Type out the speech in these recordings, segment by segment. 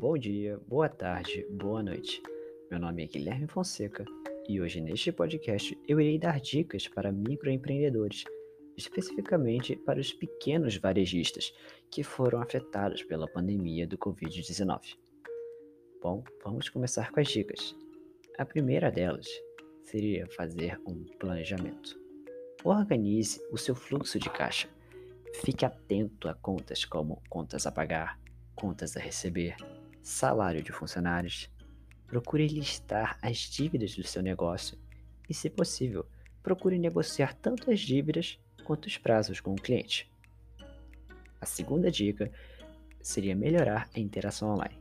Bom dia, boa tarde, boa noite. Meu nome é Guilherme Fonseca e hoje neste podcast eu irei dar dicas para microempreendedores, especificamente para os pequenos varejistas que foram afetados pela pandemia do Covid-19. Bom, vamos começar com as dicas. A primeira delas seria fazer um planejamento. Organize o seu fluxo de caixa. Fique atento a contas como contas a pagar, contas a receber, salário de funcionários. Procure listar as dívidas do seu negócio e, se possível, procure negociar tanto as dívidas quanto os prazos com o cliente. A segunda dica seria melhorar a interação online.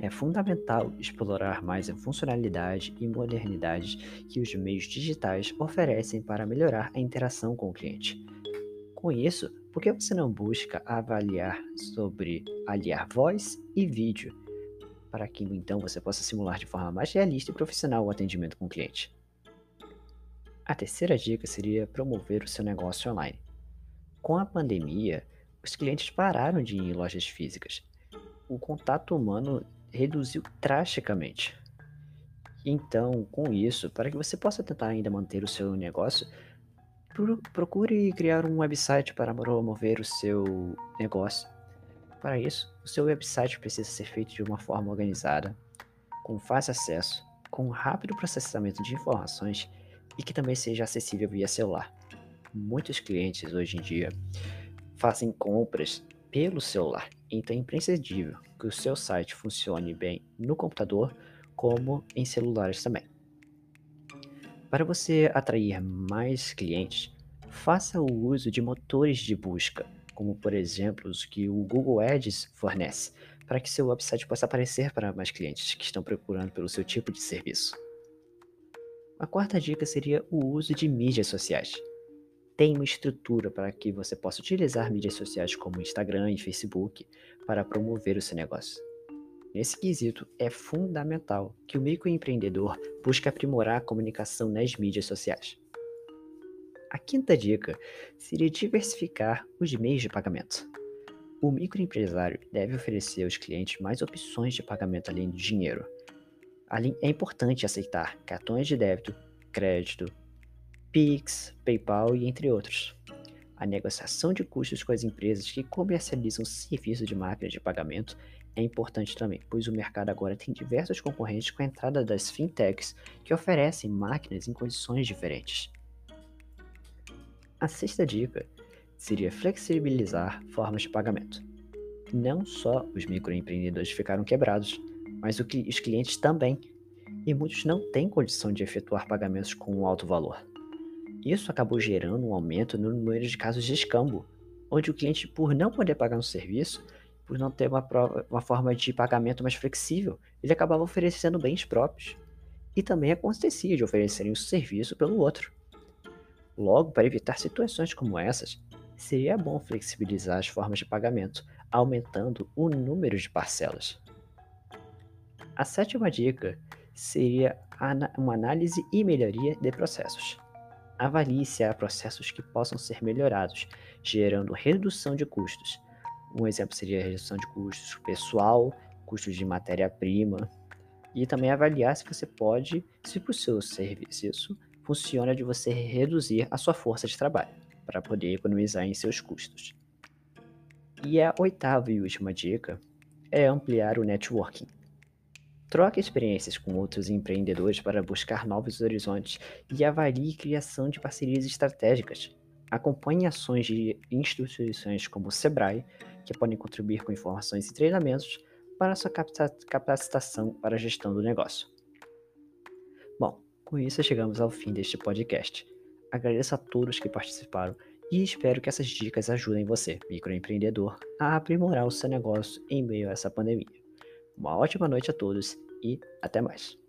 É fundamental explorar mais a funcionalidade e modernidade que os meios digitais oferecem para melhorar a interação com o cliente. Com isso, por que você não busca avaliar sobre aliar voz e vídeo, para que então você possa simular de forma mais realista e profissional o atendimento com o cliente? A terceira dica seria promover o seu negócio online. Com a pandemia, os clientes pararam de ir em lojas físicas. O contato humano reduziu drasticamente. Então, com isso, para que você possa tentar ainda manter o seu negócio, procure criar um website para promover o seu negócio. Para isso, o seu website precisa ser feito de uma forma organizada, com fácil acesso, com rápido processamento de informações e que também seja acessível via celular. Muitos clientes hoje em dia fazem compras pelo celular, então é imprescindível que o seu site funcione bem no computador como em celulares também. Para você atrair mais clientes, faça o uso de motores de busca, como por exemplo os que o Google Ads fornece, para que seu website possa aparecer para mais clientes que estão procurando pelo seu tipo de serviço. A quarta dica seria o uso de mídias sociais. Tenha uma estrutura para que você possa utilizar mídias sociais como Instagram e Facebook para promover o seu negócio. Nesse quesito, é fundamental que o microempreendedor busque aprimorar a comunicação nas mídias sociais. A quinta dica seria diversificar os meios de pagamento. O microempresário deve oferecer aos clientes mais opções de pagamento além do dinheiro. É importante aceitar cartões de débito, crédito, Pix, PayPal e entre outros. A negociação de custos com as empresas que comercializam serviços de máquina de pagamento é importante também, pois o mercado agora tem diversos concorrentes com a entrada das fintechs que oferecem máquinas em condições diferentes. A sexta dica seria flexibilizar formas de pagamento. Não só os microempreendedores ficaram quebrados, mas os clientes também, e muitos não têm condição de efetuar pagamentos com um alto valor. Isso acabou gerando um aumento no número de casos de escambo, onde o cliente, por não poder pagar um serviço, por não ter uma, prova, uma forma de pagamento mais flexível, ele acabava oferecendo bens próprios. E também acontecia de oferecerem um serviço pelo outro. Logo, para evitar situações como essas, seria bom flexibilizar as formas de pagamento, aumentando o número de parcelas. A sétima dica seria uma análise e melhoria de processos. Avalie se há processos que possam ser melhorados, gerando redução de custos, um exemplo seria a redução de custos pessoal, custos de matéria-prima, e também avaliar se você pode, se para o seu serviço funciona de você reduzir a sua força de trabalho, para poder economizar em seus custos. E a oitava e última dica é ampliar o networking. Troque experiências com outros empreendedores para buscar novos horizontes e avalie criação de parcerias estratégicas. Acompanhe ações de instituições como o Sebrae, que podem contribuir com informações e treinamentos para sua capacitação para a gestão do negócio. Bom, com isso chegamos ao fim deste podcast. Agradeço a todos que participaram e espero que essas dicas ajudem você, microempreendedor, a aprimorar o seu negócio em meio a essa pandemia. Uma ótima noite a todos e até mais.